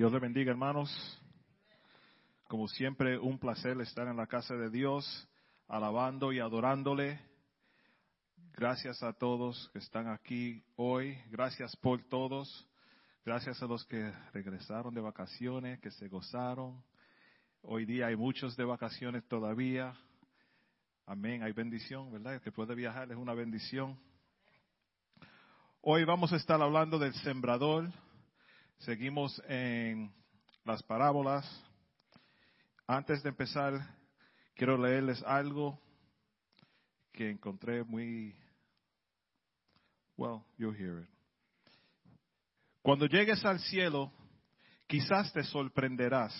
Dios le bendiga, hermanos. Como siempre, un placer estar en la casa de Dios, alabando y adorándole. Gracias a todos que están aquí hoy. Gracias por todos. Gracias a los que regresaron de vacaciones, que se gozaron. Hoy día hay muchos de vacaciones todavía. Amén. Hay bendición, ¿verdad? Que puede viajar es una bendición. Hoy vamos a estar hablando del sembrador. Seguimos en las parábolas. Antes de empezar, quiero leerles algo que encontré muy... Well, you'll hear it. Cuando llegues al cielo, quizás te sorprenderás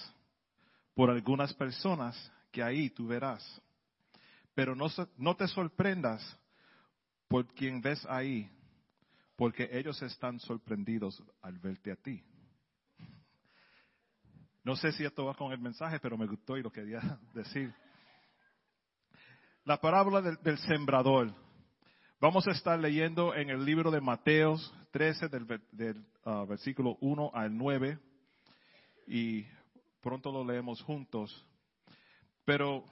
por algunas personas que ahí tú verás. Pero no, no te sorprendas por quien ves ahí, porque ellos están sorprendidos al verte a ti. No sé si esto va con el mensaje, pero me gustó y lo quería decir. La parábola del, sembrador. Vamos a estar leyendo en el libro de Mateos 13, del, ah, versículo 1 al 9, y pronto lo leemos juntos. Pero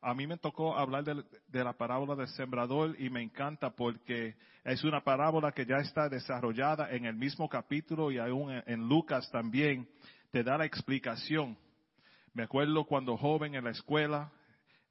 a mí me tocó hablar de, la parábola del sembrador y me encanta porque es una parábola que ya está desarrollada en el mismo capítulo y aún en Lucas también te da la explicación. Me acuerdo cuando joven en la escuela,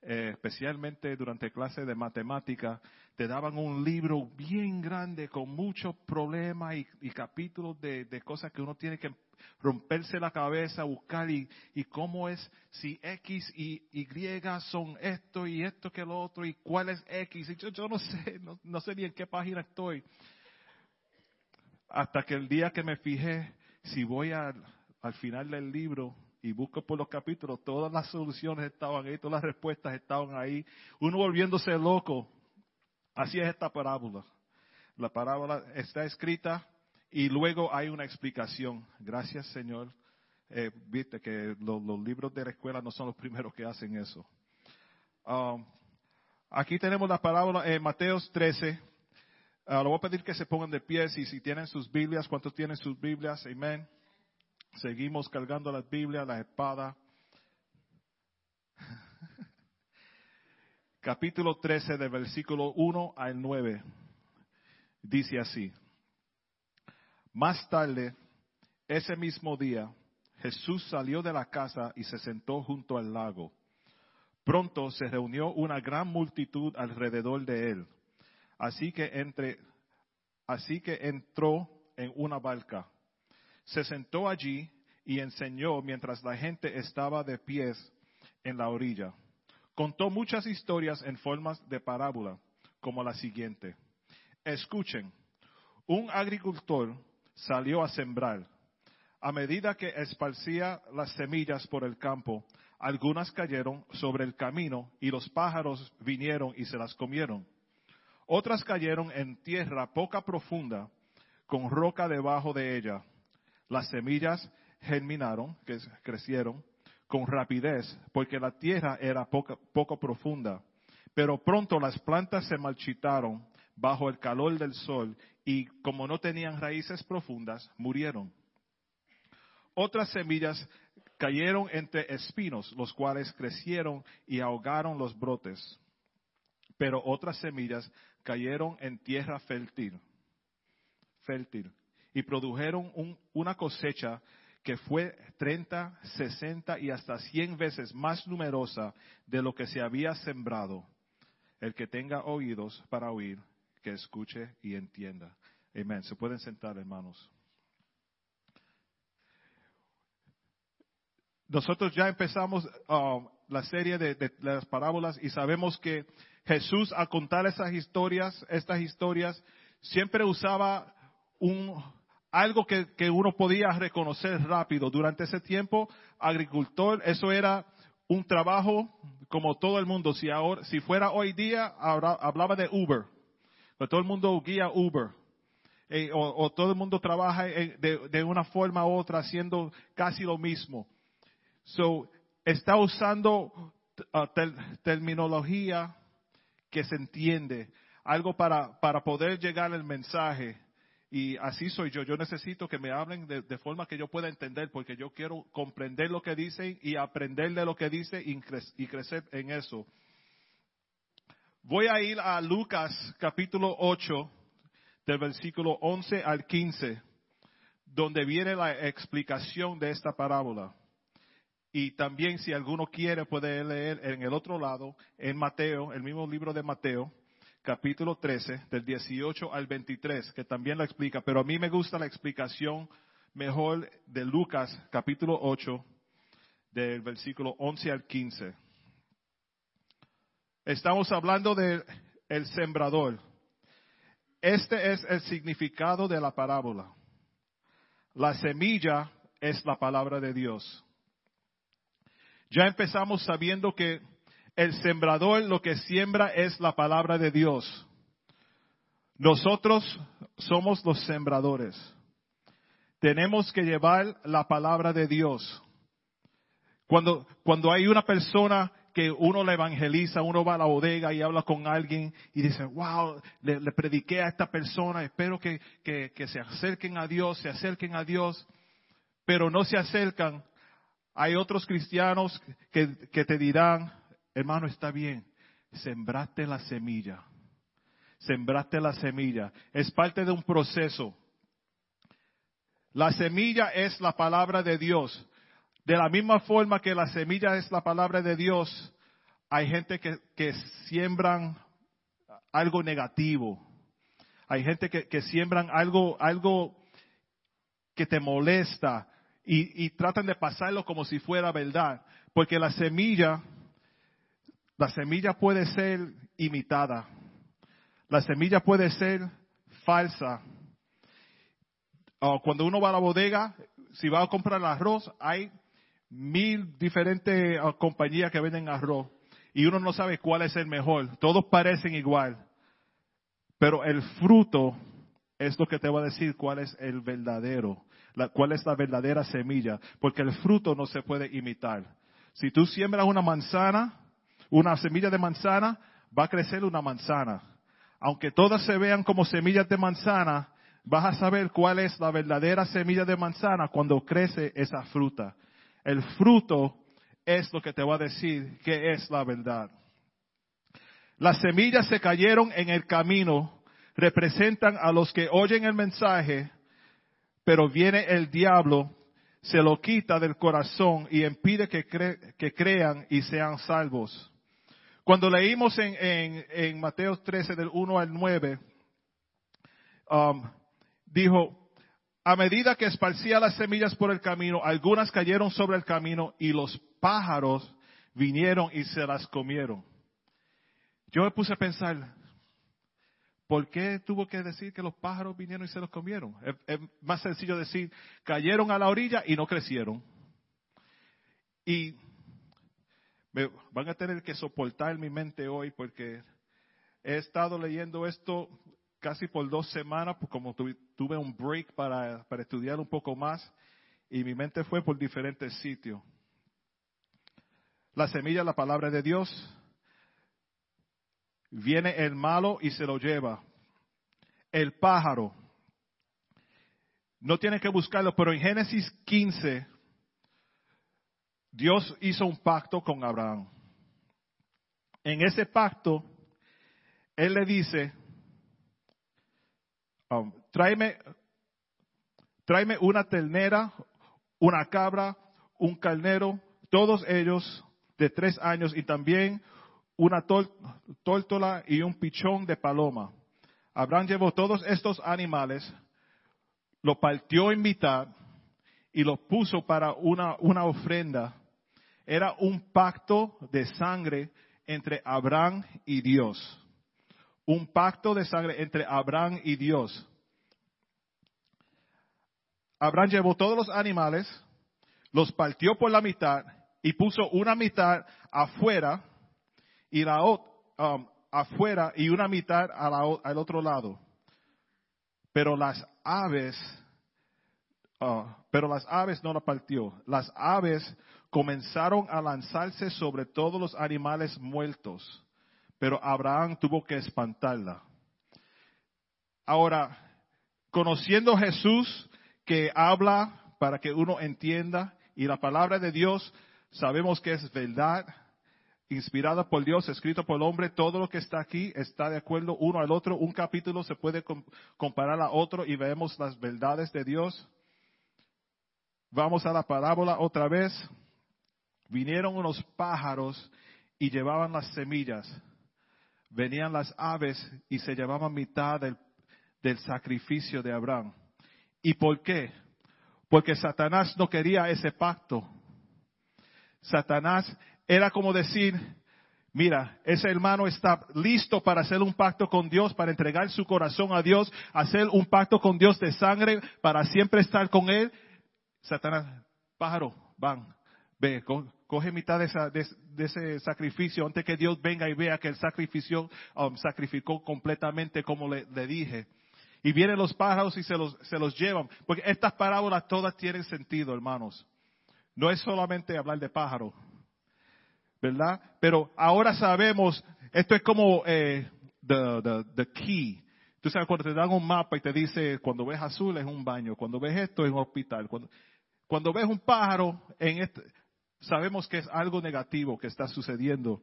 eh, especialmente durante clase de matemática, te daban un libro bien grande con muchos problemas y, capítulos de, cosas que uno tiene que romperse la cabeza, buscar y, cómo es si X y Y son esto y esto que lo otro y cuál es X. Y yo, yo no sé, no, no sé ni en qué página estoy. Hasta que el día que me fijé, si voy a al final del libro y busco por los capítulos, todas las soluciones estaban ahí, todas las respuestas estaban ahí. Uno volviéndose loco. Así es esta parábola. La parábola está escrita y luego hay una explicación. Gracias, Señor. Eh, viste que los, libros de la escuela no son los primeros que hacen eso. Um, aquí tenemos la parábola en Mateos 13. Uh, lo voy a pedir que se pongan de pie y si tienen sus Biblias, ¿cuántos tienen sus Biblias? Amén. Seguimos cargando las Biblias, la espada. Capítulo 13 del versículo 1 al 9. Dice así. Más tarde, ese mismo día, Jesús salió de la casa y se sentó junto al lago. Pronto se reunió una gran multitud alrededor de él. Así que entre, así que entró en una barca se sentó allí y enseñó mientras la gente estaba de pies en la orilla. Contó muchas historias en formas de parábola, como la siguiente. Escuchen, un agricultor salió a sembrar. A medida que esparcía las semillas por el campo, algunas cayeron sobre el camino y los pájaros vinieron y se las comieron. Otras cayeron en tierra poca profunda, con roca debajo de ella las semillas germinaron, que crecieron con rapidez, porque la tierra era poco, profunda. Pero pronto las plantas se marchitaron bajo el calor del sol y como no tenían raíces profundas, murieron. Otras semillas cayeron entre espinos, los cuales crecieron y ahogaron los brotes. Pero otras semillas cayeron en tierra fértil, fértil y produjeron una cosecha que fue 30, 60 y hasta 100 veces más numerosa de lo que se había sembrado. El que tenga oídos para oír, que escuche y entienda. Amén. Se pueden sentar, hermanos. Nosotros ya empezamos um, la serie de, de, las parábolas y sabemos que Jesús al contar esas historias, estas historias, siempre usaba un, algo que, uno podía reconocer rápido. Durante ese tiempo, agricultor, eso era un trabajo como todo el mundo. Si, ahora, si fuera hoy día, hablaba de Uber. Todo el mundo guía Uber. Eh, o, todo el mundo trabaja de, una forma u otra haciendo casi lo mismo. So, está usando uh, terminología que se entiende, algo para, para poder llegar al mensaje y así soy yo. Yo necesito que me hablen de, forma que yo pueda entender, porque yo quiero comprender lo que dicen y aprender de lo que dice y, y crecer en eso. Voy a ir a Lucas capítulo 8, del versículo 11 al 15, donde viene la explicación de esta parábola. Y también si alguno quiere puede leer en el otro lado, en Mateo, el mismo libro de Mateo, capítulo 13, del 18 al 23, que también la explica, pero a mí me gusta la explicación mejor de Lucas, capítulo 8, del versículo 11 al 15. Estamos hablando del el sembrador. Este es el significado de la parábola. La semilla es la palabra de Dios. Ya empezamos sabiendo que el sembrador lo que siembra es la palabra de Dios. Nosotros somos los sembradores. Tenemos que llevar la palabra de Dios. Cuando, cuando hay una persona que uno la evangeliza, uno va a la bodega y habla con alguien y dice, wow, le, le prediqué a esta persona, espero que, que, que, se acerquen a Dios, se acerquen a Dios, pero no se acercan. Hay otros cristianos que, que te dirán, hermano, está bien, sembraste la semilla, sembraste la semilla, es parte de un proceso. La semilla es la palabra de Dios. De la misma forma que la semilla es la palabra de Dios, hay gente que, que siembran algo negativo. Hay gente que, que siembran algo, algo que te molesta y, y tratan de pasarlo como si fuera verdad. Porque la semilla, la semilla puede ser imitada. La semilla puede ser falsa. cuando uno va a la bodega, si va a comprar arroz, hay mil diferentes uh, compañías que venden arroz y uno no sabe cuál es el mejor. Todos parecen igual, pero el fruto es lo que te va a decir cuál es el verdadero, la, cuál es la verdadera semilla, porque el fruto no se puede imitar. Si tú siembras una manzana, una semilla de manzana, va a crecer una manzana. Aunque todas se vean como semillas de manzana, vas a saber cuál es la verdadera semilla de manzana cuando crece esa fruta. El fruto es lo que te va a decir que es la verdad. Las semillas se cayeron en el camino, representan a los que oyen el mensaje, pero viene el diablo, se lo quita del corazón y impide que, que crean y sean salvos. Cuando leímos en, Mateo 13 del 1 al 9, um, dijo, a medida que esparcía las semillas por el camino, algunas cayeron sobre el camino y los pájaros vinieron y se las comieron. Yo me puse a pensar, ¿por qué tuvo que decir que los pájaros vinieron y se los comieron? Es más sencillo decir, cayeron a la orilla y no crecieron. Y van a tener que soportar mi mente hoy porque he estado leyendo esto casi por dos semanas, pues como tuve, un break para, para estudiar un poco más y mi mente fue por diferentes sitios. La semilla, la palabra de Dios, viene el malo y se lo lleva. El pájaro, no tiene que buscarlo, pero en Génesis 15, Dios hizo un pacto con Abraham. En ese pacto, Él le dice, um, tráeme, tráeme una ternera, una cabra, un carnero, todos ellos de tres años y también una tórtola y un pichón de paloma. Abraham llevó todos estos animales, lo partió en mitad y lo puso para una, una ofrenda. Era un pacto de sangre entre Abraham y Dios un pacto de sangre entre Abraham y Dios. Abraham llevó todos los animales, los partió por la mitad y puso una mitad afuera y la um, afuera y una mitad al otro lado. Pero las aves, uh, pero las aves no la partió. Las aves comenzaron a lanzarse sobre todos los animales muertos pero Abraham tuvo que espantarla. Ahora, conociendo Jesús que habla para que uno entienda y la palabra de Dios sabemos que es verdad, inspirada por Dios, escrito por el hombre, todo lo que está aquí está de acuerdo uno al otro. Un capítulo se puede comparar a otro y vemos las verdades de Dios. Vamos a la parábola otra vez. Vinieron unos pájaros y llevaban las semillas. Venían las aves y se llevaban mitad del, del sacrificio de Abraham. ¿Y por qué? Porque Satanás no quería ese pacto. Satanás era como decir, mira, ese hermano está listo para hacer un pacto con Dios, para entregar su corazón a Dios, hacer un pacto con Dios de sangre, para siempre estar con Él. Satanás, pájaro, van, ve, coge mitad de, ese sacrificio antes que Dios venga y vea que el sacrificio um, sacrificó completamente como le, dije. Y vienen los pájaros y se los, se los llevan. Porque estas parábolas todas tienen sentido, hermanos. No es solamente hablar de pájaro. ¿verdad? Pero ahora sabemos, esto es como eh, the, the, key. Tú sabes, cuando te dan un mapa y te dice, cuando ves azul es un baño, cuando ves esto es un hospital. Cuando, cuando ves un pájaro, en este, sabemos que es algo negativo que está sucediendo.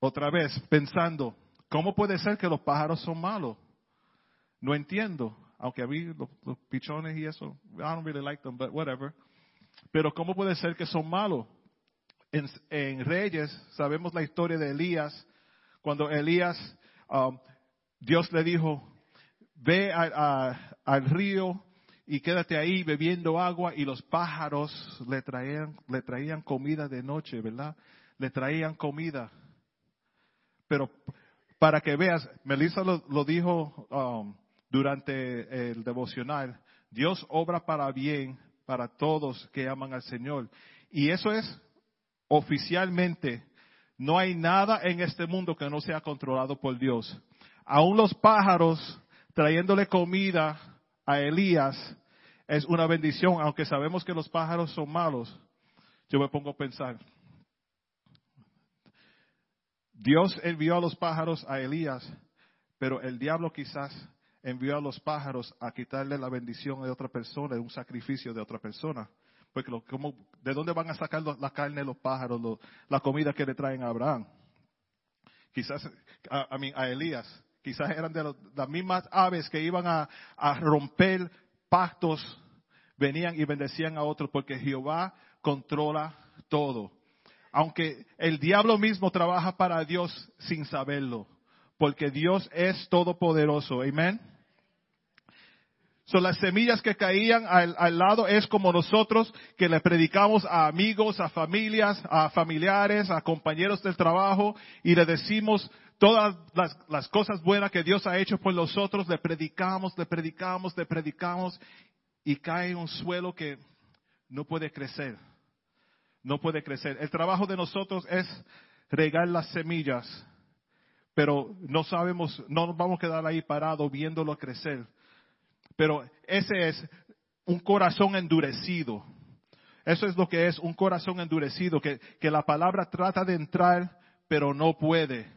Otra vez, pensando, ¿cómo puede ser que los pájaros son malos? No entiendo. Aunque a mí los, pichones y eso, I don't really like them, but whatever. Pero ¿cómo puede ser que son malos? en, Reyes sabemos la historia de Elías, cuando Elías, um, Dios le dijo, ve al río y quédate ahí bebiendo agua y los pájaros le traían, le traían comida de noche, ¿verdad? Le traían comida. Pero para que veas, Melissa lo, dijo um, durante el devocional, Dios obra para bien para todos que aman al Señor. Y eso es oficialmente no hay nada en este mundo que no sea controlado por Dios. Aún los pájaros trayéndole comida a Elías es una bendición, aunque sabemos que los pájaros son malos. Yo me pongo a pensar. Dios envió a los pájaros a Elías, pero el diablo quizás envió a los pájaros a quitarle la bendición de otra persona, de un sacrificio de otra persona. Porque ¿de dónde van a sacar la carne los pájaros, la comida que le traen a Abraham? Quizás, a, a Elías, quizás eran de las mismas aves que iban a, a romper pactos, venían y bendecían a otros, porque Jehová controla todo. Aunque el diablo mismo trabaja para Dios sin saberlo, porque Dios es todopoderoso. Amén. Son las semillas que caían al, lado es como nosotros que le predicamos a amigos, a familias, a familiares, a compañeros del trabajo y le decimos todas las, cosas buenas que Dios ha hecho por nosotros, le predicamos, le predicamos, le predicamos y cae en un suelo que no puede crecer. No puede crecer. El trabajo de nosotros es regar las semillas, pero no sabemos, no nos vamos a quedar ahí parados viéndolo crecer pero ese es un corazón endurecido. Eso es lo que es un corazón endurecido, que, la palabra trata de entrar, pero no puede.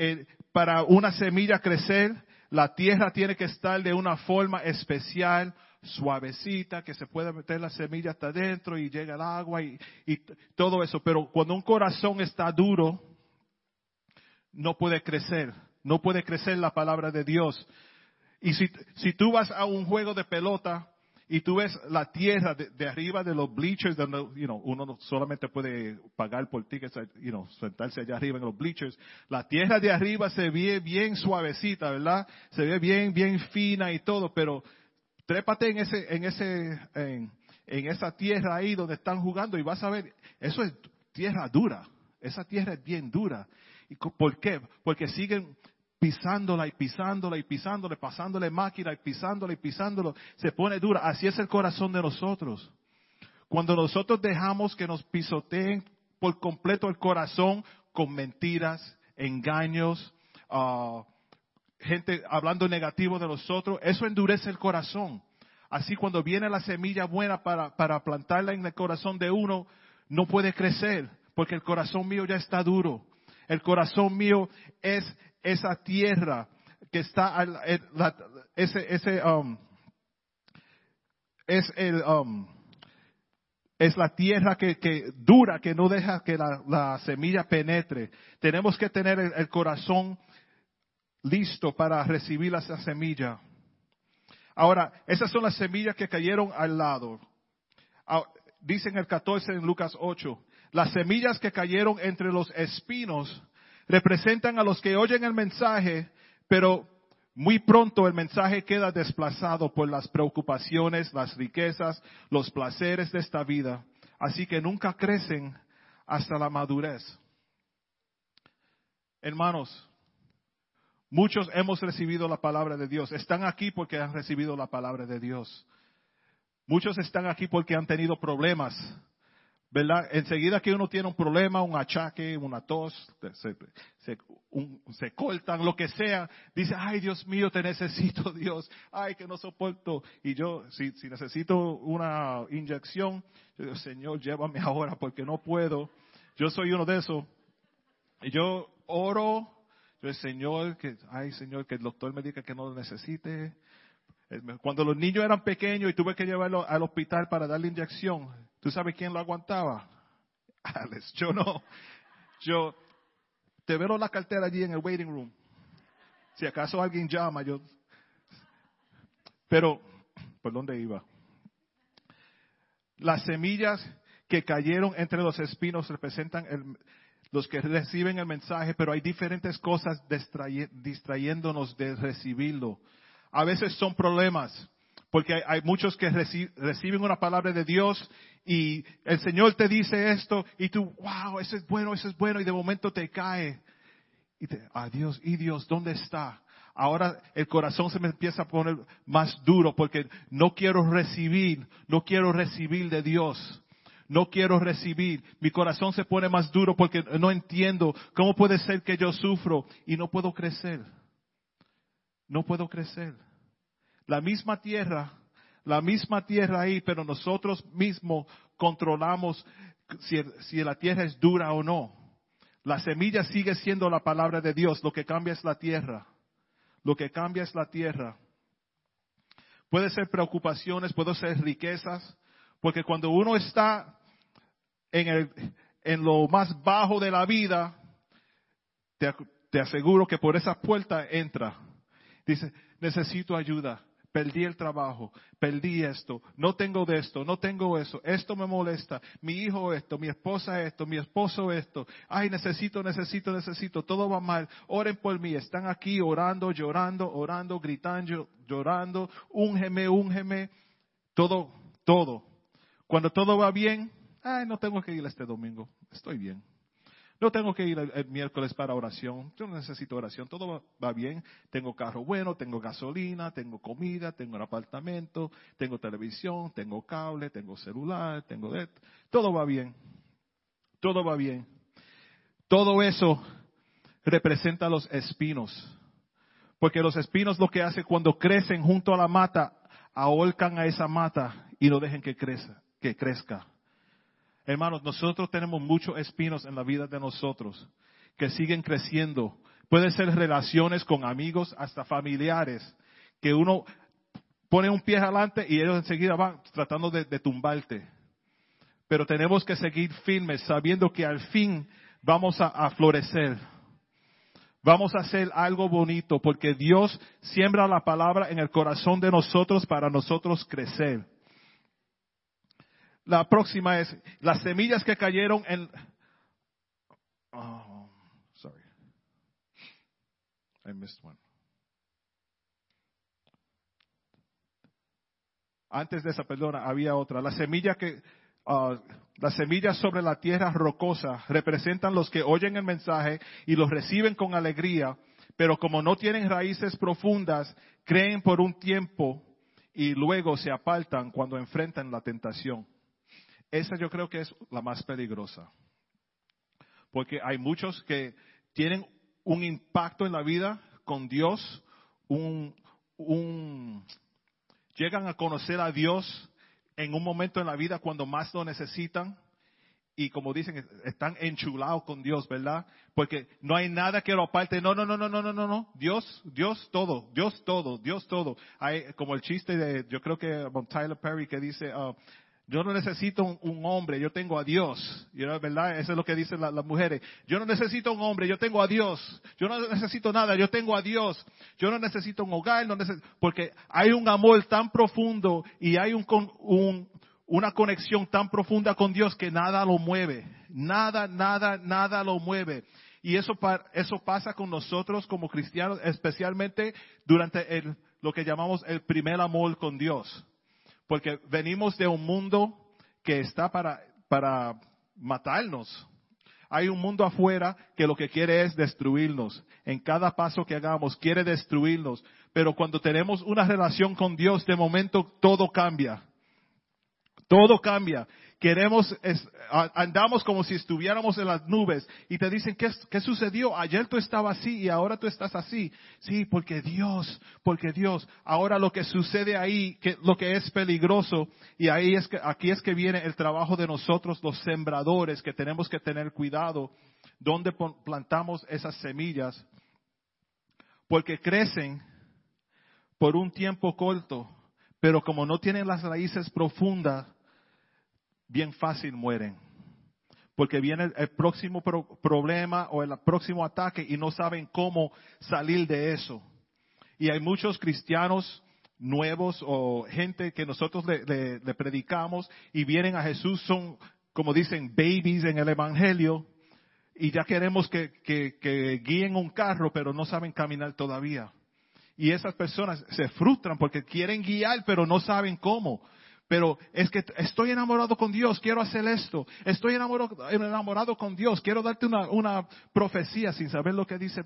Eh, para una semilla crecer, la tierra tiene que estar de una forma especial, suavecita, que se pueda meter la semilla hasta adentro y llega el agua y, y todo eso. Pero cuando un corazón está duro, no puede crecer, no puede crecer la palabra de Dios. Y si, si tú vas a un juego de pelota y tú ves la tierra de, arriba de los bleachers, donde you know, uno solamente puede pagar por tickets, you know, sentarse allá arriba en los bleachers, la tierra de arriba se ve bien suavecita, ¿verdad? Se ve bien, bien fina y todo, pero trépate en ese, en ese, en, esa tierra ahí donde están jugando y vas a ver, eso es tierra dura, esa tierra es bien dura. ¿Y por qué? Porque siguen pisándola y pisándola y pisándola, pasándole máquina y pisándola y pisándolo, se pone dura. Así es el corazón de nosotros. Cuando nosotros dejamos que nos pisoteen por completo el corazón con mentiras, engaños, ah, gente hablando negativo de nosotros, eso endurece el corazón. Así cuando viene la semilla buena para, para plantarla en el corazón de uno, no puede crecer, porque el corazón mío ya está duro. El corazón mío es esa tierra que está ese, ese, um, es el, um, es la tierra que, que, dura, que no deja que la, la semilla penetre. Tenemos que tener el, corazón listo para recibir esa semilla. Ahora, esas son las semillas que cayeron al lado. Ah, Dicen el 14 en Lucas 8, las semillas que cayeron entre los espinos representan a los que oyen el mensaje, pero muy pronto el mensaje queda desplazado por las preocupaciones, las riquezas, los placeres de esta vida. Así que nunca crecen hasta la madurez. Hermanos, muchos hemos recibido la palabra de Dios. Están aquí porque han recibido la palabra de Dios. Muchos están aquí porque han tenido problemas ¿verdad? Enseguida que uno tiene un problema, un achaque, una tos, se, se, cortan, lo que sea, dice, ay Dios mío, te necesito Dios, ay que no soporto. Y yo, si, si necesito una inyección, yo digo, Señor, llévame ahora porque no puedo. Yo soy uno de esos. Y yo oro, yo, Señor, que, ay Señor, que el doctor me diga que no lo necesite. Cuando los niños eran pequeños y tuve que llevarlo al hospital para darle inyección, ¿Tú sabes quién lo aguantaba? Alex, yo no. Yo te veo la cartera allí en el waiting room. Si acaso alguien llama, yo. Pero, ¿por dónde iba? Las semillas que cayeron entre los espinos representan los que reciben el mensaje, pero hay diferentes cosas distrayéndonos de recibirlo. A veces son problemas, porque hay, muchos que reciben una palabra de Dios y el Señor te dice esto y tú, wow, eso es bueno, eso es bueno y de momento te cae. Y te, adiós, y Dios, ¿dónde está? Ahora el corazón se me empieza a poner más duro porque no quiero recibir, no quiero recibir de Dios. No quiero recibir. Mi corazón se pone más duro porque no entiendo cómo puede ser que yo sufro y no puedo crecer. No puedo crecer la misma tierra, la misma tierra ahí, pero nosotros mismos controlamos si, la tierra es dura o no. La semilla sigue siendo la palabra de Dios, lo que cambia es la tierra. Lo que cambia es la tierra. Puede ser preocupaciones, puede ser riquezas, porque cuando uno está en, el, en lo más bajo de la vida, te, te aseguro que por esa puerta entra. Dice, necesito ayuda, perdí el trabajo, perdí esto, no tengo de esto, no tengo eso, esto me molesta, mi hijo esto, mi esposa esto, mi esposo esto, ay, necesito, necesito, necesito, todo va mal, oren por mí, están aquí orando, llorando, orando, gritando, llorando, úngeme, úngeme, todo, todo. Cuando todo va bien, ay, no tengo que ir este domingo, estoy bien. No tengo que ir el, miércoles para oración. Yo no necesito oración. Todo va, bien. Tengo carro bueno, tengo gasolina, tengo comida, tengo un apartamento, tengo televisión, tengo cable, tengo celular, tengo todo va bien. Todo va bien. Todo eso representa los espinos. Porque los espinos lo que hacen cuando crecen junto a la mata, ahorcan a esa mata y no dejen que que crezca. Hermanos, nosotros tenemos muchos espinos en la vida de nosotros que siguen creciendo. Pueden ser relaciones con amigos, hasta familiares, que uno pone un pie adelante y ellos enseguida van tratando de, tumbarte. Pero tenemos que seguir firmes sabiendo que al fin vamos a florecer. Vamos a hacer algo bonito porque Dios siembra la palabra en el corazón de nosotros para nosotros crecer. La próxima es las semillas que cayeron en... Oh, sorry. I missed one. Antes de esa, perdona, había otra. La semilla que, uh, las semillas sobre la tierra rocosa representan los que oyen el mensaje y los reciben con alegría, pero como no tienen raíces profundas, creen por un tiempo y luego se apartan cuando enfrentan la tentación. Esa yo creo que es la más peligrosa. Porque hay muchos que tienen un impacto en la vida con Dios, un, llegan a conocer a Dios en un momento en la vida cuando más lo necesitan y como dicen, están enchulados con Dios, ¿verdad? Porque no hay nada que lo aparte. No, no, no, no, no, no, no, no. Dios, Dios todo, Dios todo, Dios todo. Hay como el chiste de, yo creo que Tyler Perry que dice, uh, yo no necesito un, hombre, yo tengo a Dios. ¿Verdad? Eso es lo que dicen las mujeres. Yo no necesito un hombre, yo tengo a Dios. Yo no necesito nada, yo tengo a Dios. Yo no necesito un hogar, no necesito, porque hay un amor tan profundo y hay un, un, una conexión tan profunda con Dios que nada lo mueve. Nada, nada, nada lo mueve. Y eso, eso pasa con nosotros como cristianos, especialmente durante el, lo que llamamos el primer amor con Dios. Porque venimos de un mundo que está para, para matarnos. Hay un mundo afuera que lo que quiere es destruirnos. En cada paso que hagamos quiere destruirnos. Pero cuando tenemos una relación con Dios, de momento todo cambia. Todo cambia. Queremos, andamos como si estuviéramos en las nubes y te dicen, ¿qué, ¿qué, sucedió? Ayer tú estabas así y ahora tú estás así. Sí, porque Dios, porque Dios. Ahora lo que sucede ahí, que, lo que es peligroso, y ahí es que, aquí es que viene el trabajo de nosotros, los sembradores, que tenemos que tener cuidado donde plantamos esas semillas, porque crecen por un tiempo corto, pero como no tienen las raíces profundas, bien fácil mueren. Porque viene el próximo problema o el próximo ataque y no saben cómo salir de eso. Y hay muchos cristianos nuevos o gente que nosotros le, predicamos y vienen a Jesús, son como dicen babies en el Evangelio y ya queremos que, que guíen un carro pero no saben caminar todavía. Y esas personas se frustran porque quieren guiar pero no saben cómo. Pero es que estoy enamorado con Dios, quiero hacer esto. Estoy enamorado, enamorado con Dios, quiero darte una, profecía sin saber lo que dice,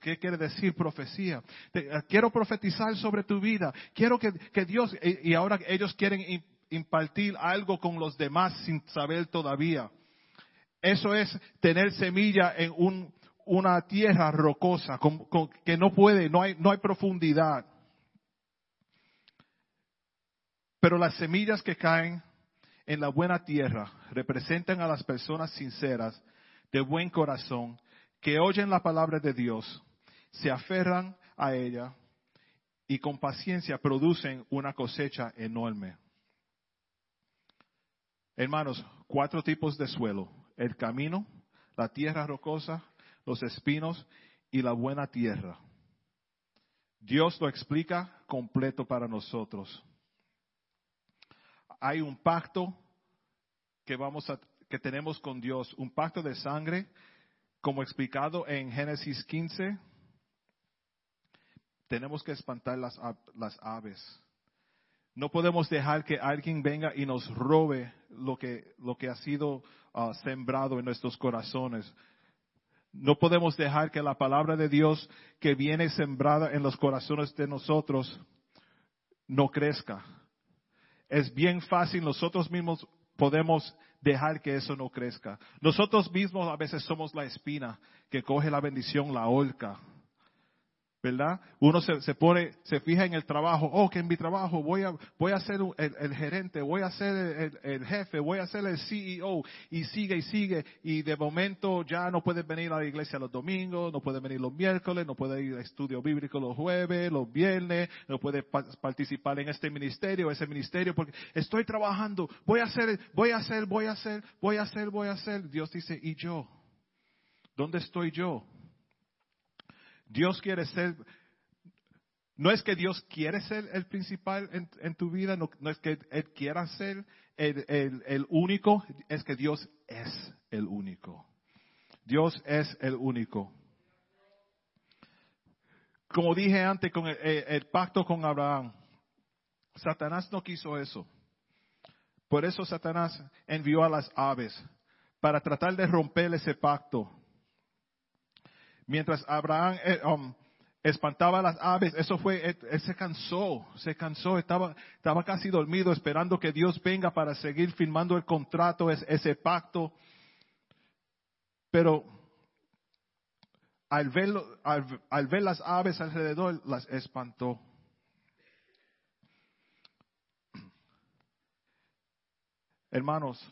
qué quiere decir profecía. Eh, quiero profetizar sobre tu vida. Quiero que, que Dios, y ahora ellos quieren impartir algo con los demás sin saber todavía. Eso es tener semilla en un, una tierra rocosa, que no puede, no hay, no hay profundidad. Pero las semillas que caen en la buena tierra representan a las personas sinceras, de buen corazón, que oyen la palabra de Dios, se aferran a ella y con paciencia producen una cosecha enorme. Hermanos, cuatro tipos de suelo. El camino, la tierra rocosa, los espinos y la buena tierra. Dios lo explica completo para nosotros hay un pacto que vamos a, que tenemos con Dios, un pacto de sangre, como explicado en Génesis 15. Tenemos que espantar las, las aves. No podemos dejar que alguien venga y nos robe lo que, lo que ha sido ah, sembrado en nuestros corazones. No podemos dejar que la palabra de Dios que viene sembrada en los corazones de nosotros no crezca es bien fácil, nosotros mismos podemos dejar que eso no crezca. Nosotros mismos a veces somos la espina que coge la bendición, la holca. ¿Verdad? Uno se, pone, se fija en el trabajo, oh, que en mi trabajo voy a, voy a ser el, gerente, voy a ser el, jefe, voy a ser el CEO, y sigue y sigue, y de momento ya no puedes venir a la iglesia los domingos, no puedes venir los miércoles, no puedes ir a estudio bíblico los jueves, los viernes, no puedes participar en este ministerio, ese ministerio, porque estoy trabajando, voy a hacer, voy a hacer, voy a hacer, voy a hacer, voy a hacer. Dios dice, ¿y yo? ¿Dónde estoy yo? Dios quiere ser, no es que Dios quiere ser el principal en, tu vida, no, es que Él quiera ser el, único, es que Dios es el único. Dios es el único. Como dije antes con el, pacto con Abraham, Satanás no quiso eso. Por eso Satanás envió a las aves para tratar de romper ese pacto. Mientras Abraham eh, um, espantaba a las aves, eso fue, él, se cansó, se cansó, estaba, estaba casi dormido esperando que Dios venga para seguir firmando el contrato, ese, pacto. Pero al ver, al ver las aves alrededor, las espantó. Hermanos,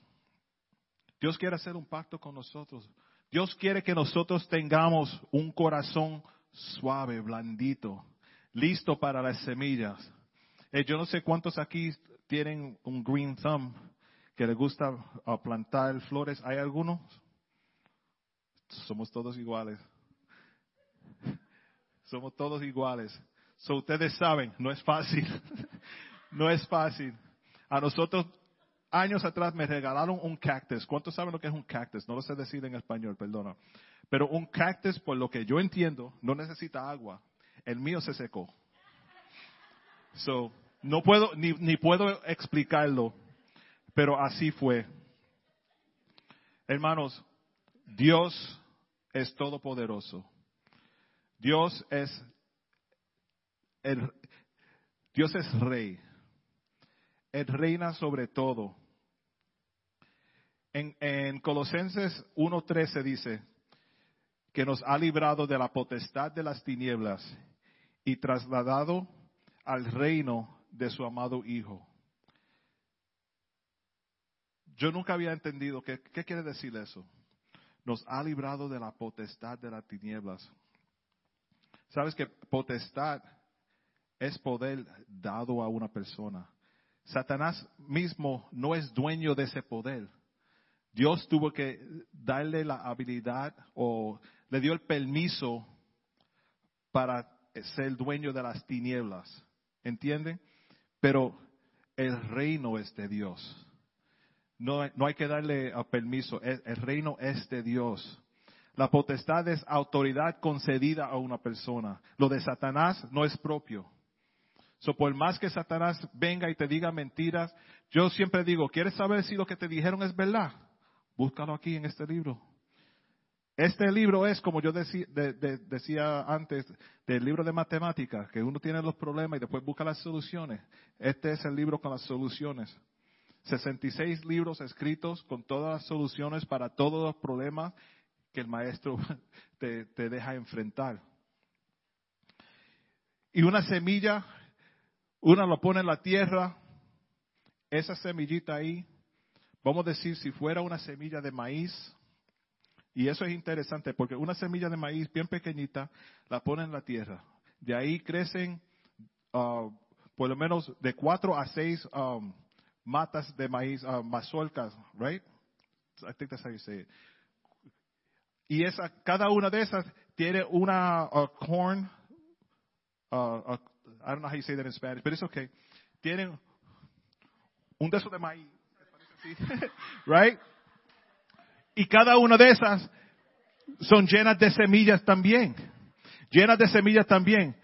Dios quiere hacer un pacto con nosotros. Dios quiere que nosotros tengamos un corazón suave, blandito, listo para las semillas. Eh, yo no sé cuántos aquí tienen un green thumb que les gusta uh, plantar flores. ¿Hay algunos? Somos todos iguales. Somos todos iguales. So ustedes saben, no es fácil. no es fácil. A nosotros años atrás me regalaron un cactus. ¿Cuántos saben lo que es un cactus? No lo sé decir en español, perdona. Pero un cactus, por lo que yo entiendo, no necesita agua. El mío se secó. So, no puedo, ni, ni puedo explicarlo, pero así fue. Hermanos, Dios es todopoderoso. Dios es el, Dios es rey. Él reina sobre todo. En, en Colosenses 1.13 dice que nos ha librado de la potestad de las tinieblas y trasladado al reino de su amado Hijo. Yo nunca había entendido qué, qué quiere decir eso. Nos ha librado de la potestad de las tinieblas. Sabes que potestad es poder dado a una persona. Satanás mismo no es dueño de ese poder. Dios tuvo que darle la habilidad o le dio el permiso para ser dueño de las tinieblas. ¿Entienden? Pero el reino es de Dios. No, no hay que darle permiso. El, el reino es de Dios. La potestad es autoridad concedida a una persona. Lo de Satanás no es propio. So, por más que Satanás venga y te diga mentiras, yo siempre digo, ¿quieres saber si lo que te dijeron es verdad? Búscalo aquí en este libro. Este libro es, como yo decía, decía antes, del libro de matemáticas, que uno tiene los problemas y después busca las soluciones. Este es el libro con las soluciones. 66 libros escritos con todas las soluciones para todos los problemas que el maestro te deja enfrentar. Y una semilla una lo pone en la tierra, esa semillita ahí, vamos a decir, si fuera una semilla de maíz, y eso es interesante porque una semilla de maíz bien pequeñita la pone en la tierra. De ahí crecen uh, por lo menos de cuatro a seis um, matas de maíz, uh, mazorcas, right? I think that's how you say it. Y esa, cada una de esas tiene una uh, corn, I don't know how you say that in Spanish, but it's okay. Tienen un deso de maíz, right? Y cada una de esas son llenas de semillas también. Llenas de semillas también.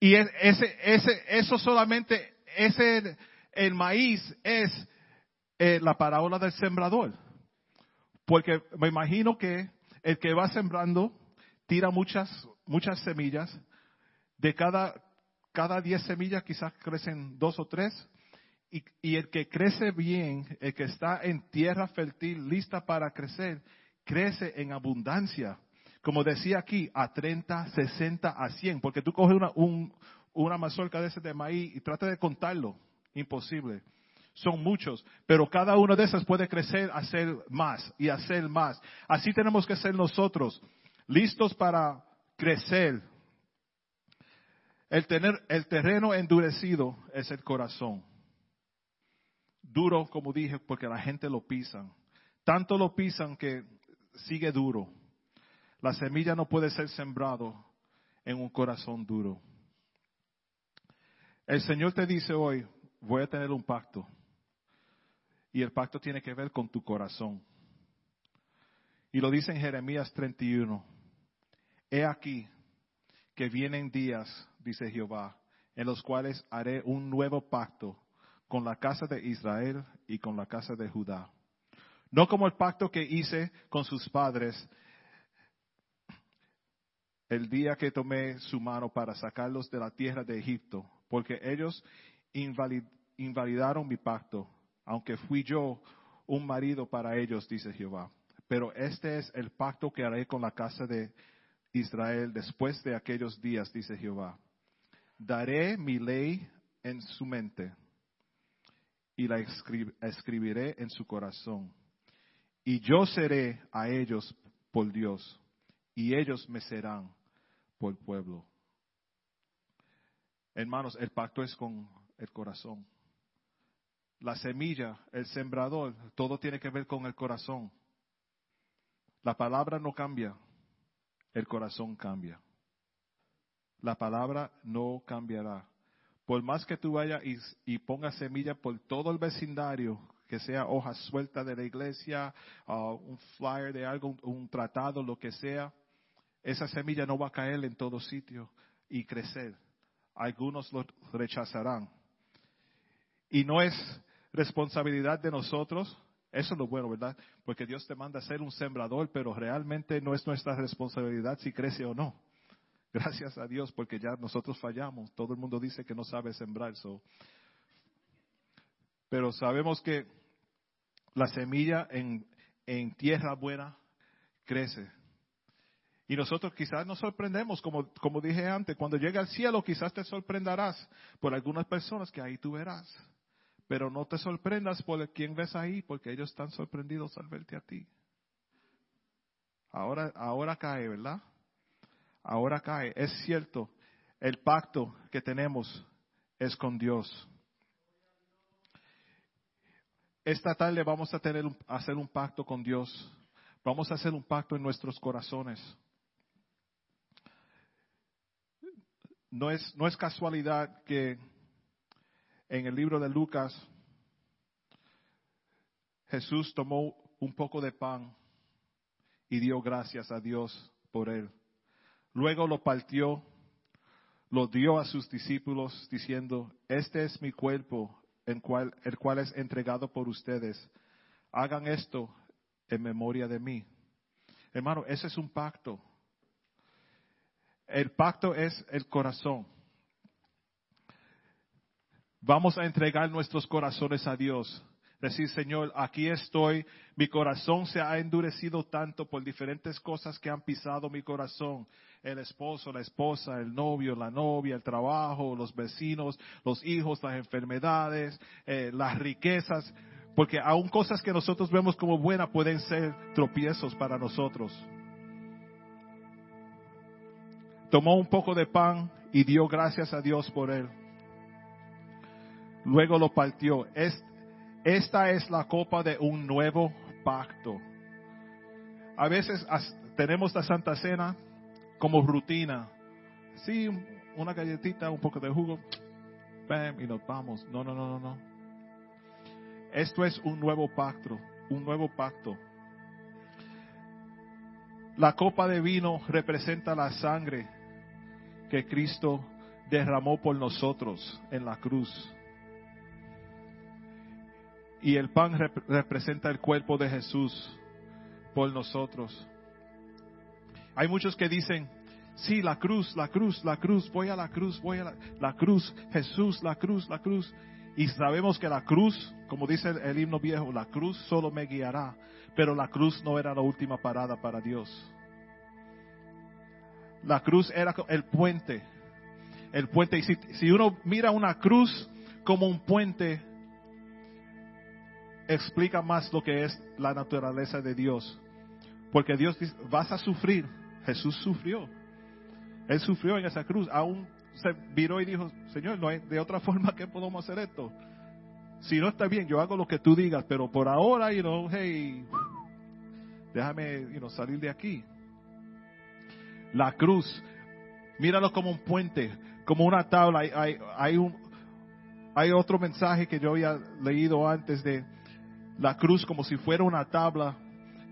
Y ese, ese, eso solamente, ese, el maíz es eh, la parábola del sembrador. Porque me imagino que el que va sembrando tira muchas, muchas semillas. De cada cada diez semillas quizás crecen dos o tres. Y, el que crece bien, el que está en tierra fértil, lista para crecer, crece en abundancia. Como decía aquí, a 30, 60, a 100. Porque tú coges una, un, una mazorca de ese de maíz y trata de contarlo. Imposible. Son muchos, pero cada uno de esas puede crecer, hacer más y hacer más. Así tenemos que ser nosotros, listos para crecer, el, tener, el terreno endurecido es el corazón. Duro, como dije, porque la gente lo pisan. Tanto lo pisan que sigue duro. La semilla no puede ser sembrado en un corazón duro. El Señor te dice hoy, voy a tener un pacto. Y el pacto tiene que ver con tu corazón. Y lo dice en Jeremías 31. He aquí que vienen días dice Jehová, en los cuales haré un nuevo pacto con la casa de Israel y con la casa de Judá. No como el pacto que hice con sus padres el día que tomé su mano para sacarlos de la tierra de Egipto, porque ellos invalidaron mi pacto, aunque fui yo un marido para ellos, dice Jehová. Pero este es el pacto que haré con la casa de Israel después de aquellos días, dice Jehová daré mi ley en su mente y la escribiré en su corazón. y yo seré a ellos por Dios, y ellos me serán por pueblo. Hermanos, el pacto es con el corazón. La semilla, el sembrador, todo tiene que ver con el corazón. La palabra no cambia, el corazón cambia. La palabra no cambiará. Por más que tú vayas y, pongas semilla por todo el vecindario, que sea hoja suelta de la iglesia, uh, un flyer de algo, un, tratado, lo que sea, esa semilla no va a caer en todo sitio y crecer. Algunos lo rechazarán. Y no es responsabilidad de nosotros, eso es lo bueno, ¿verdad? Porque Dios te manda a ser un sembrador, pero realmente no es nuestra responsabilidad si crece o no. Gracias a Dios porque ya nosotros fallamos. Todo el mundo dice que no sabe sembrar. Pero sabemos que la semilla en, en tierra buena crece. Y nosotros quizás nos sorprendemos, como, como dije antes, cuando llegue al cielo quizás te sorprenderás por algunas personas que ahí tú verás. Pero no te sorprendas por quien ves ahí, porque ellos están sorprendidos al verte a ti. Ahora, ahora cae, ¿verdad? Ahora cae. Es cierto, el pacto que tenemos es con Dios. Esta tarde vamos a tener hacer un pacto con Dios. Vamos a hacer un pacto en nuestros corazones. No es, no es casualidad que en el libro de Lucas Jesús tomó un poco de pan y dio gracias a Dios por él. Luego lo partió, lo dio a sus discípulos diciendo, este es mi cuerpo, en cual, el cual es entregado por ustedes. Hagan esto en memoria de mí. Hermano, ese es un pacto. El pacto es el corazón. Vamos a entregar nuestros corazones a Dios. Decir, Señor, aquí estoy, mi corazón se ha endurecido tanto por diferentes cosas que han pisado mi corazón el esposo, la esposa, el novio, la novia, el trabajo, los vecinos, los hijos, las enfermedades, eh, las riquezas, porque aún cosas que nosotros vemos como buenas pueden ser tropiezos para nosotros. Tomó un poco de pan y dio gracias a Dios por él. Luego lo partió. Esta es la copa de un nuevo pacto. A veces tenemos la Santa Cena como rutina. Sí, una galletita, un poco de jugo, bam, y nos vamos. No, no, no, no, no. Esto es un nuevo pacto, un nuevo pacto. La copa de vino representa la sangre que Cristo derramó por nosotros en la cruz. Y el pan representa el cuerpo de Jesús por nosotros. Hay muchos que dicen, sí, la cruz, la cruz, la cruz, voy a la cruz, voy a la, cruz, Jesús, la cruz, la cruz. Y sabemos que la cruz, como dice el, himno viejo, la cruz solo me guiará, pero la cruz no era la última parada para Dios. La cruz era el puente, el puente. Y si, si uno mira una cruz como un puente, explica más lo que es la naturaleza de Dios. Porque Dios dice, vas a sufrir, Jesús sufrió. Él sufrió en esa cruz. Aún se viró y dijo, Señor, no hay de otra forma que podamos hacer esto. Si no está bien, yo hago lo que tú digas, pero por ahora, you know, hey, déjame you know, salir de aquí. La cruz, míralo como un puente, como una tabla. Hay, hay, hay, un, hay otro mensaje que yo había leído antes de la cruz como si fuera una tabla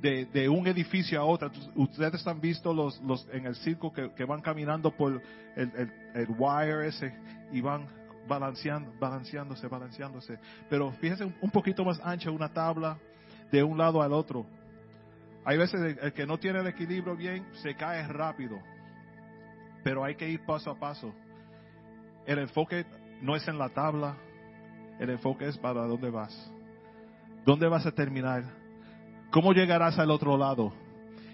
de, un edificio a otro. Ustedes han visto los, los en el circo que, van caminando por el, el, wire ese y van balanceando, balanceándose, balanceándose. Pero fíjense un poquito más ancha una tabla de un lado al otro. Hay veces el, que no tiene el equilibrio bien se cae rápido. Pero hay que ir paso a paso. El enfoque no es en la tabla, el enfoque es para dónde vas. ¿Dónde vas a terminar? ¿Cómo llegarás al otro lado?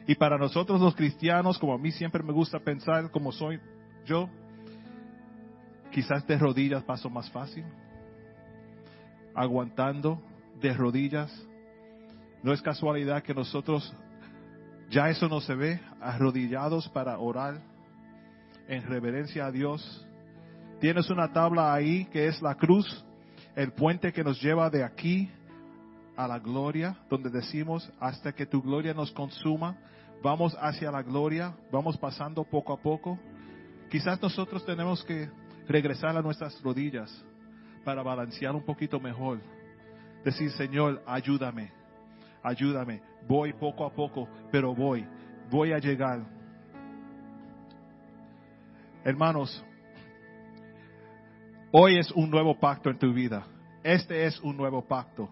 Y para nosotros los cristianos, como a mí siempre me gusta pensar como soy yo, quizás de rodillas paso más fácil, aguantando de rodillas, No es casualidad que nosotros ya eso no se ve arrodillados para orar en reverencia a Dios. Tienes una tabla ahí que es la cruz, el puente que nos lleva de aquí a la gloria, donde decimos, hasta que tu gloria nos consuma, vamos hacia la gloria, vamos pasando poco a poco. Quizás nosotros tenemos que regresar a nuestras rodillas para balancear un poquito mejor. Decir, Señor, ayúdame, ayúdame. Voy poco a poco, pero voy, voy a llegar. Hermanos, hoy es un nuevo pacto en tu vida. Este es un nuevo pacto.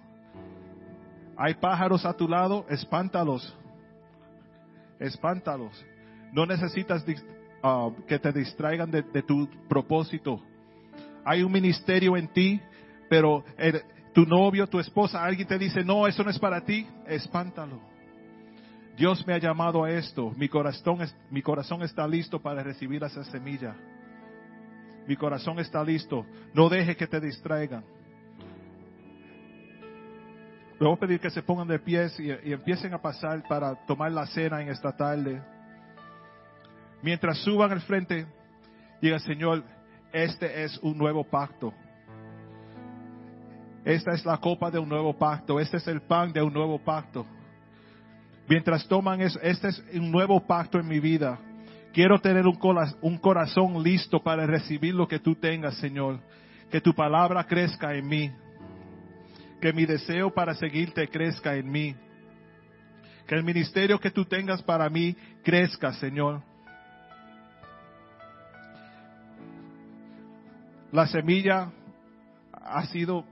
Hay pájaros a tu lado, espántalos. Espántalos. No necesitas uh, que te distraigan de, tu propósito. Hay un ministerio en ti, pero tu novio, tu esposa, alguien te dice, no, eso no es para ti, espántalo. Dios me ha llamado a esto. Mi corazón, mi corazón está listo para recibir esa semilla. Mi corazón está listo. No deje que te distraigan. Le voy a pedir que se pongan de pies y, empiecen a pasar para tomar la cena en esta tarde. Mientras suban al frente, diga Señor, este es un nuevo pacto. Esta es la copa de un nuevo pacto. Este es el pan de un nuevo pacto. Mientras toman eso, este es un nuevo pacto en mi vida. Quiero tener un, un corazón listo para recibir lo que tú tengas, Señor. Que tu palabra crezca en mí. Que mi deseo para seguirte crezca en mí. Que el ministerio que tú tengas para mí crezca, Señor. La semilla ha sido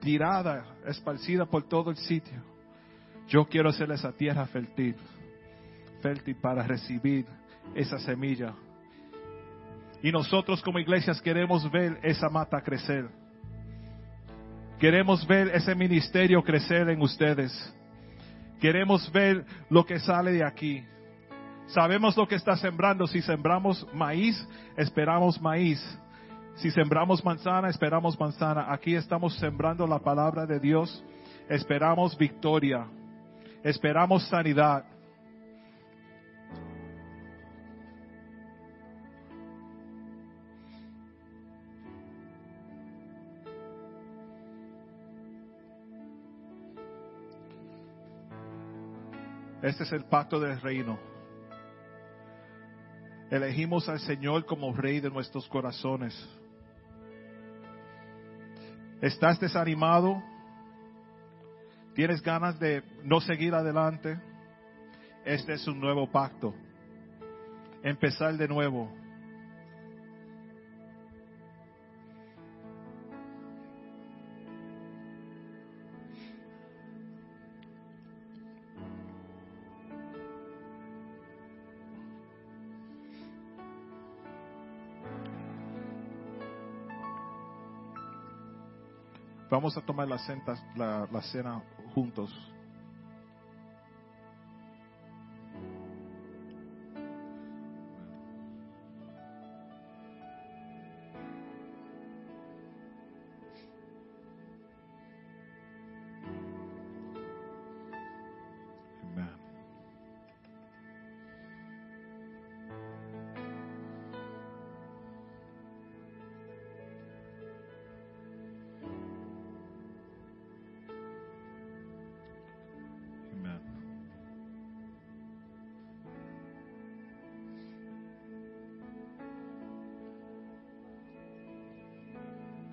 tirada, esparcida por todo el sitio. Yo quiero ser esa tierra fértil, fértil para recibir esa semilla. Y nosotros como iglesias queremos ver esa mata crecer. Queremos ver ese ministerio crecer en ustedes. Queremos ver lo que sale de aquí. Sabemos lo que está sembrando. Si sembramos maíz, esperamos maíz. Si sembramos manzana, esperamos manzana. Aquí estamos sembrando la palabra de Dios. Esperamos victoria. Esperamos sanidad. Este es el pacto del reino. Elegimos al Señor como Rey de nuestros corazones. ¿Estás desanimado? ¿Tienes ganas de no seguir adelante? Este es un nuevo pacto. Empezar de nuevo. Vamos a tomar la, cena, la, cena juntos.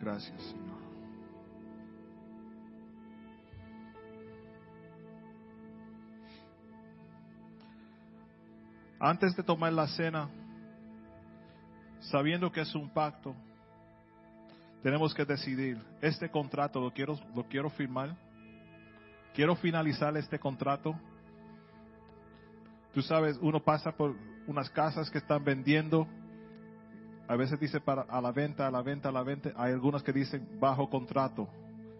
Gracias, Señor. Antes de tomar la cena, sabiendo que es un pacto, tenemos que decidir, este contrato lo quiero, lo quiero firmar, quiero finalizar este contrato. Tú sabes, uno pasa por unas casas que están vendiendo, a veces dice para a la venta, a la venta, a la venta, hay algunas que dicen bajo contrato,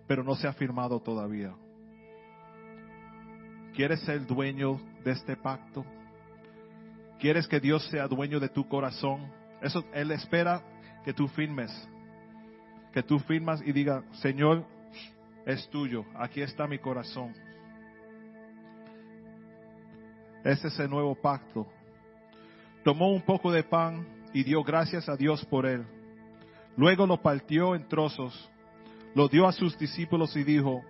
pero no se ha firmado todavía. ¿Quieres ser dueño de este pacto? ¿Quieres que Dios sea dueño de tu corazón? Eso Él espera que tú firmes. Que tú firmas y diga, Señor, es tuyo, aquí está mi corazón. Este es el nuevo pacto. Tomó un poco de pan y dio gracias a Dios por él. Luego lo partió en trozos, lo dio a sus discípulos y dijo,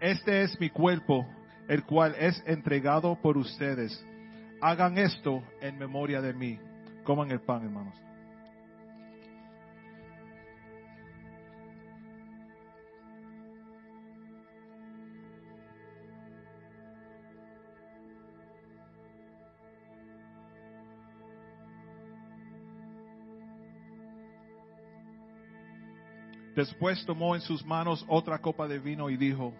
Este es mi cuerpo, el cual es entregado por ustedes. Hagan esto en memoria de mí. Coman el pan, hermanos. Después tomó en sus manos otra copa de vino y dijo,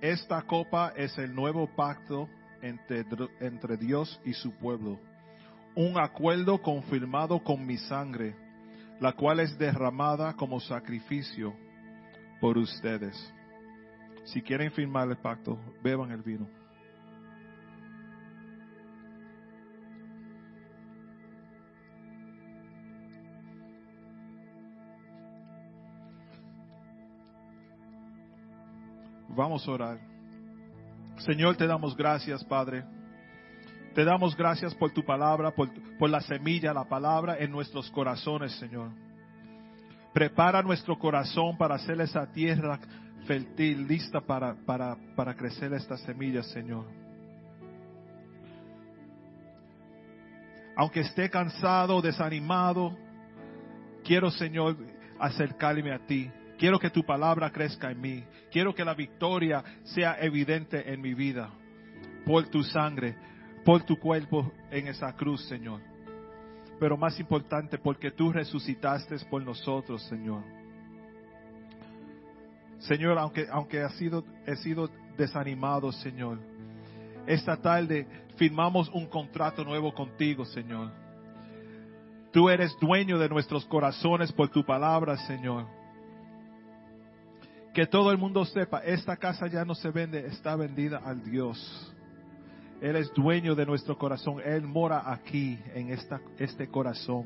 esta copa es el nuevo pacto entre, Dios y su pueblo, un acuerdo confirmado con mi sangre, la cual es derramada como sacrificio por ustedes. Si quieren firmar el pacto, beban el vino. Vamos a orar. Señor, te damos gracias, Padre. Te damos gracias por tu palabra, por, la semilla, la palabra en nuestros corazones, Señor. Prepara nuestro corazón para hacer esa tierra fértil, lista para, para, para crecer estas semillas, Señor. Aunque esté cansado, desanimado, quiero, Señor, acercarme a ti. Quiero que tu palabra crezca en mí. Quiero que la victoria sea evidente en mi vida. Por tu sangre, por tu cuerpo en esa cruz, Señor. Pero más importante, porque tú resucitaste por nosotros, Señor. Señor, aunque, aunque sido, he sido desanimado, Señor, esta tarde firmamos un contrato nuevo contigo, Señor. Tú eres dueño de nuestros corazones por tu palabra, Señor que todo el mundo sepa, esta casa ya no se vende, está vendida al Dios. Él es dueño de nuestro corazón, Él mora aquí en esta, este corazón.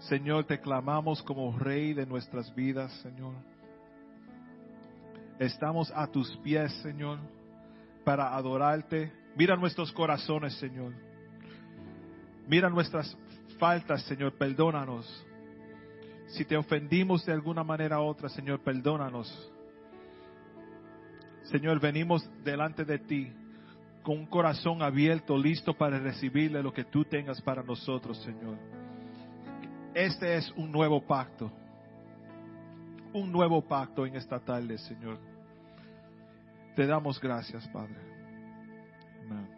Señor, te clamamos como Rey de nuestras vidas, Señor. Estamos a tus pies, Señor, para adorarte. Mira nuestros corazones, Señor. Mira nuestras faltas, Señor, perdónanos. Si te ofendimos de alguna manera u otra, Señor, perdónanos. Señor, venimos delante de ti con un corazón abierto, listo para recibirle lo que tú tengas para nosotros, Señor. Este es un nuevo pacto. Un nuevo pacto en esta tarde, Señor. Te damos gracias, Padre. Amén.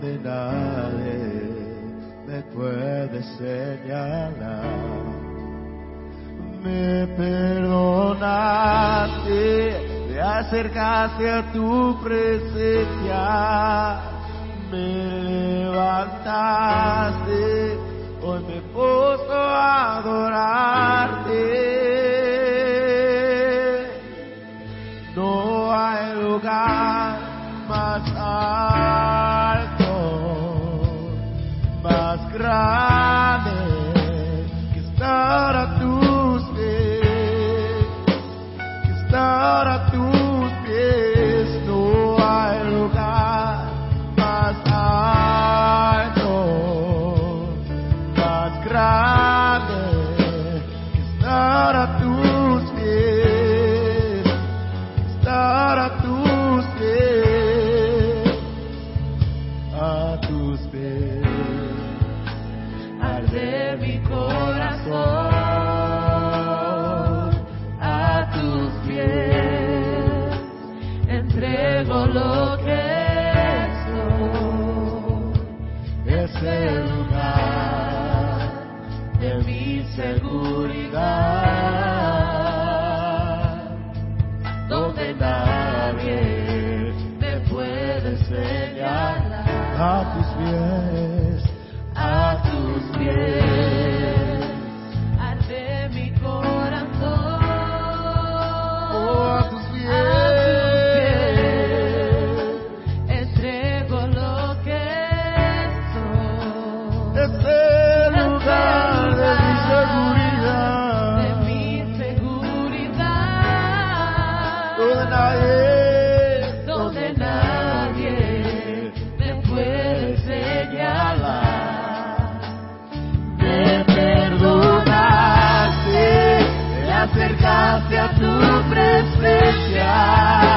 Donde nadie me puede señalar. Me perdonaste, me acercaste a tu presencia, me levantaste, entrego lo que soy, ese lugar de mi seguridad. Presencia,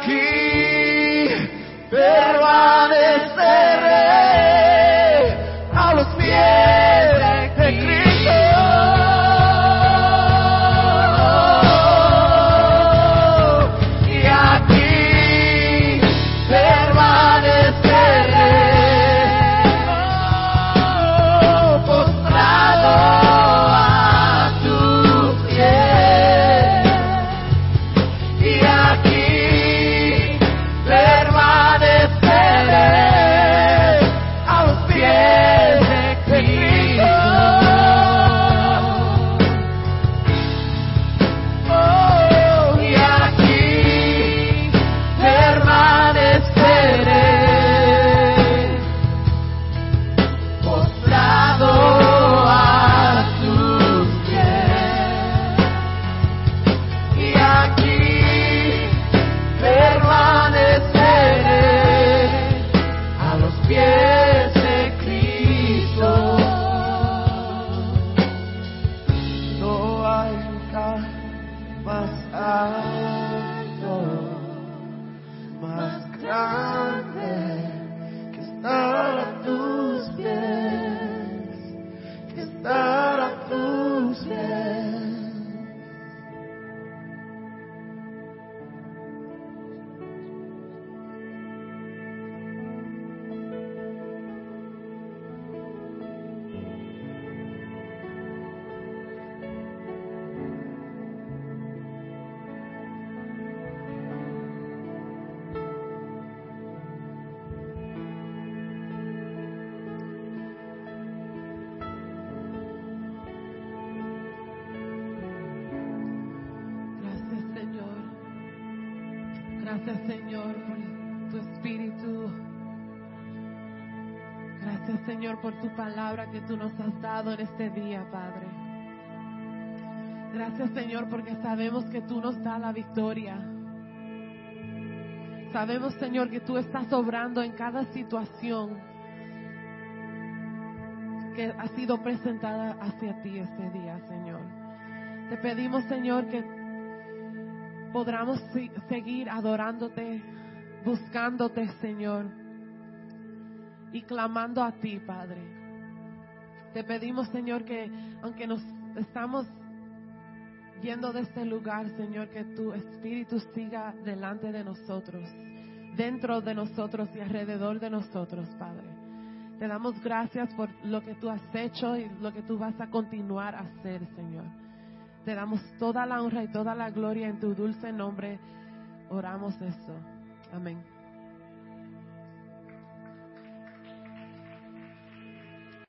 aquí. Señor por tu palabra que tú nos has dado en este día, Padre. Gracias Señor porque sabemos que tú nos das la victoria. Sabemos Señor que tú estás obrando en cada situación que ha sido presentada hacia ti este día, Señor. Te pedimos Señor que podamos seguir adorándote, buscándote, Señor, y clamando a ti, Padre. Te pedimos, Señor, que aunque nos estamos yendo de este lugar, Señor, que tu Espíritu siga delante de nosotros, dentro de nosotros y alrededor de nosotros, Padre. Te damos gracias por lo que tú has hecho y lo que tú vas a continuar a hacer, Señor. Te damos toda la honra y toda la gloria en tu dulce nombre. Oramos esto. Amén.